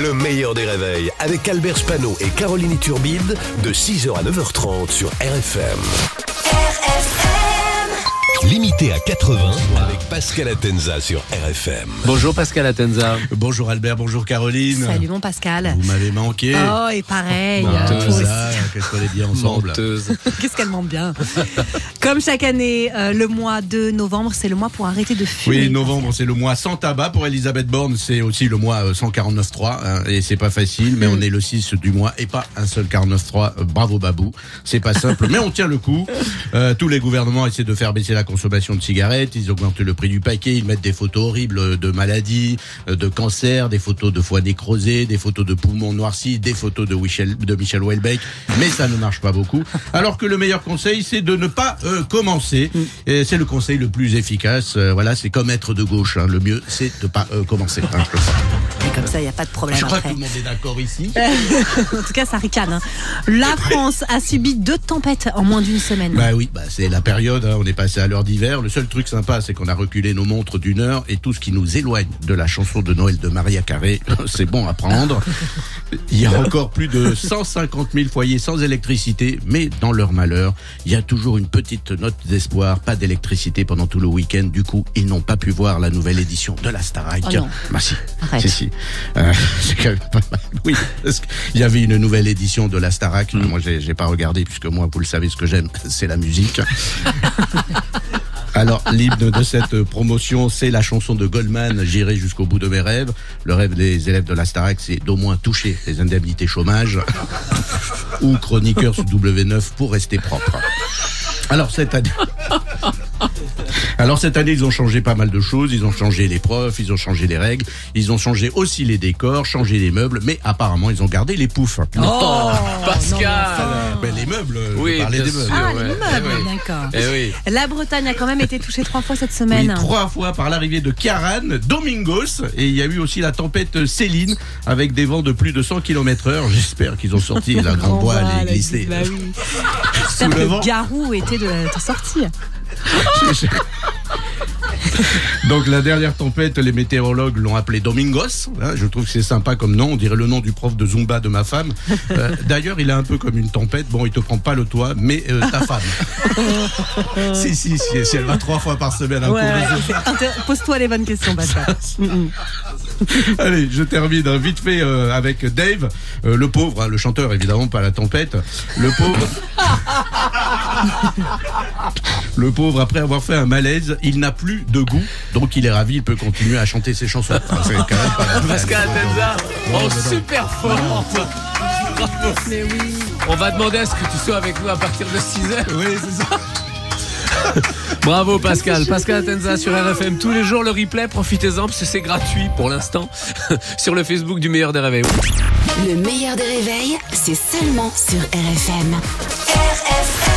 Le meilleur des réveils avec Albert Spano et Caroline Turbide de 6h à 9h30 sur RFM. Limité à 80 avec Pascal Atenza sur RFM. Bonjour Pascal Atenza. Bonjour Albert, bonjour Caroline. Salut mon Pascal. Vous m'avez manqué. Oh, et pareil. Menteuse. toi aussi. Qu'est-ce bien ensemble. Qu'elle ment bien. Comme chaque année, euh, le mois de novembre, c'est le mois pour arrêter de fumer. Oui, novembre, c'est le mois sans tabac. Pour Elisabeth Borne, c'est aussi le mois euh, 149.3. hein, et c'est pas facile, mais on est le 6 du mois et pas un seul 49.3. Euh, bravo Babou. C'est pas simple, mais on tient le coup. Euh, tous les gouvernements essaient de faire baisser la consommation de cigarettes. Ils augmentent le prix du paquet. Ils mettent des photos horribles de maladies, euh, de cancer, des photos de foie nécrosé, des photos de poumons noircis, des photos de Michel, de Michel Houellebecq. Mais ça ne marche pas beaucoup. Alors que le meilleur conseil, c'est de ne pas euh, commencer. Et c'est le conseil le plus efficace. Euh, voilà, c'est comme être de gauche. hein. Le mieux, c'est de pas euh, commencer. hein, je comme ça, il n'y a pas de problème Je crois que après. tout le monde est d'accord ici. en tout cas, ça ricane. hein. La France a subi deux tempêtes en moins d'une semaine. Bah oui, bah c'est la période, hein, on est passé à l'heure d'hiver. Le seul truc sympa, c'est qu'on a reculé nos montres d'une heure et tout ce qui nous éloigne de la chanson de Noël de Maria Carré, c'est bon à prendre. Il y a encore plus de 150 000 foyers sans électricité, mais dans leur malheur, il y a toujours une petite note d'espoir, pas d'électricité pendant tout le week-end. Du coup, ils n'ont pas pu voir la nouvelle édition de la Starac. Oh non. bah si, si. Euh, c'est quand même pas mal. Oui, parce qu'il y avait une nouvelle édition de la Starac. Moi, j'ai pas regardé puisque moi, vous le savez, ce que j'aime, c'est la musique. Alors, l'hymne de cette promotion, c'est la chanson de Goldman, J'irai jusqu'au bout de mes rêves. Le rêve des élèves de la Starac, c'est d'au moins toucher les indemnités chômage ou chroniqueur sur W9 pour rester propre. Alors, cette année. Alors cette année, ils ont changé pas mal de choses. Ils ont changé les profs, ils ont changé les règles, ils ont changé aussi les décors, changé les meubles, mais apparemment ils ont gardé les poufs. Oh, Pascal. Ben, les meubles, je Oui, parlais bien des meubles. sûr. Ah, ouais. les meubles, Eh d'accord. Eh oui. La Bretagne a quand même été touchée trois fois cette Oui, semaine. trois fois par l'arrivée de Kiaran, Domingos, et il y a eu aussi la tempête Céline avec des vents de plus de 100 km heure. J'espère qu'ils ont sorti la grande voile et la- glissé. Bah oui. J'espère le que vent. Garou était de. Donc la dernière tempête, les météorologues l'ont appelé Domingos. Hein, je trouve que c'est sympa comme nom. On dirait le nom du prof de Zumba de ma femme. Euh, D'ailleurs, il est un peu comme une tempête. Bon, il te prend pas le toit, mais euh, ta femme. si, si, si, si elle va trois fois par semaine à Ouais, Pose-toi les bonnes questions, mm. Allez, je termine hein, vite fait euh, avec Dave, le pauvre, hein, le chanteur évidemment, pas la tempête. Le pauvre. Le pauvre, après avoir fait un malaise, il n'a plus de goût, donc il est ravi, il peut continuer à chanter ses chansons. Enfin, c'est quand même pas- Pascal Atenza. Oh, super fort. Bravo. Mais oui. On va demander à ce que tu sois avec nous à partir de 6h. Oui, c'est ça. Bravo Pascal. Pascal Atenza sur RFM tous les jours le replay. Profitez-en parce que c'est gratuit pour l'instant sur le Facebook du meilleur des réveils. Le meilleur des réveils, c'est seulement sur RFM. RFM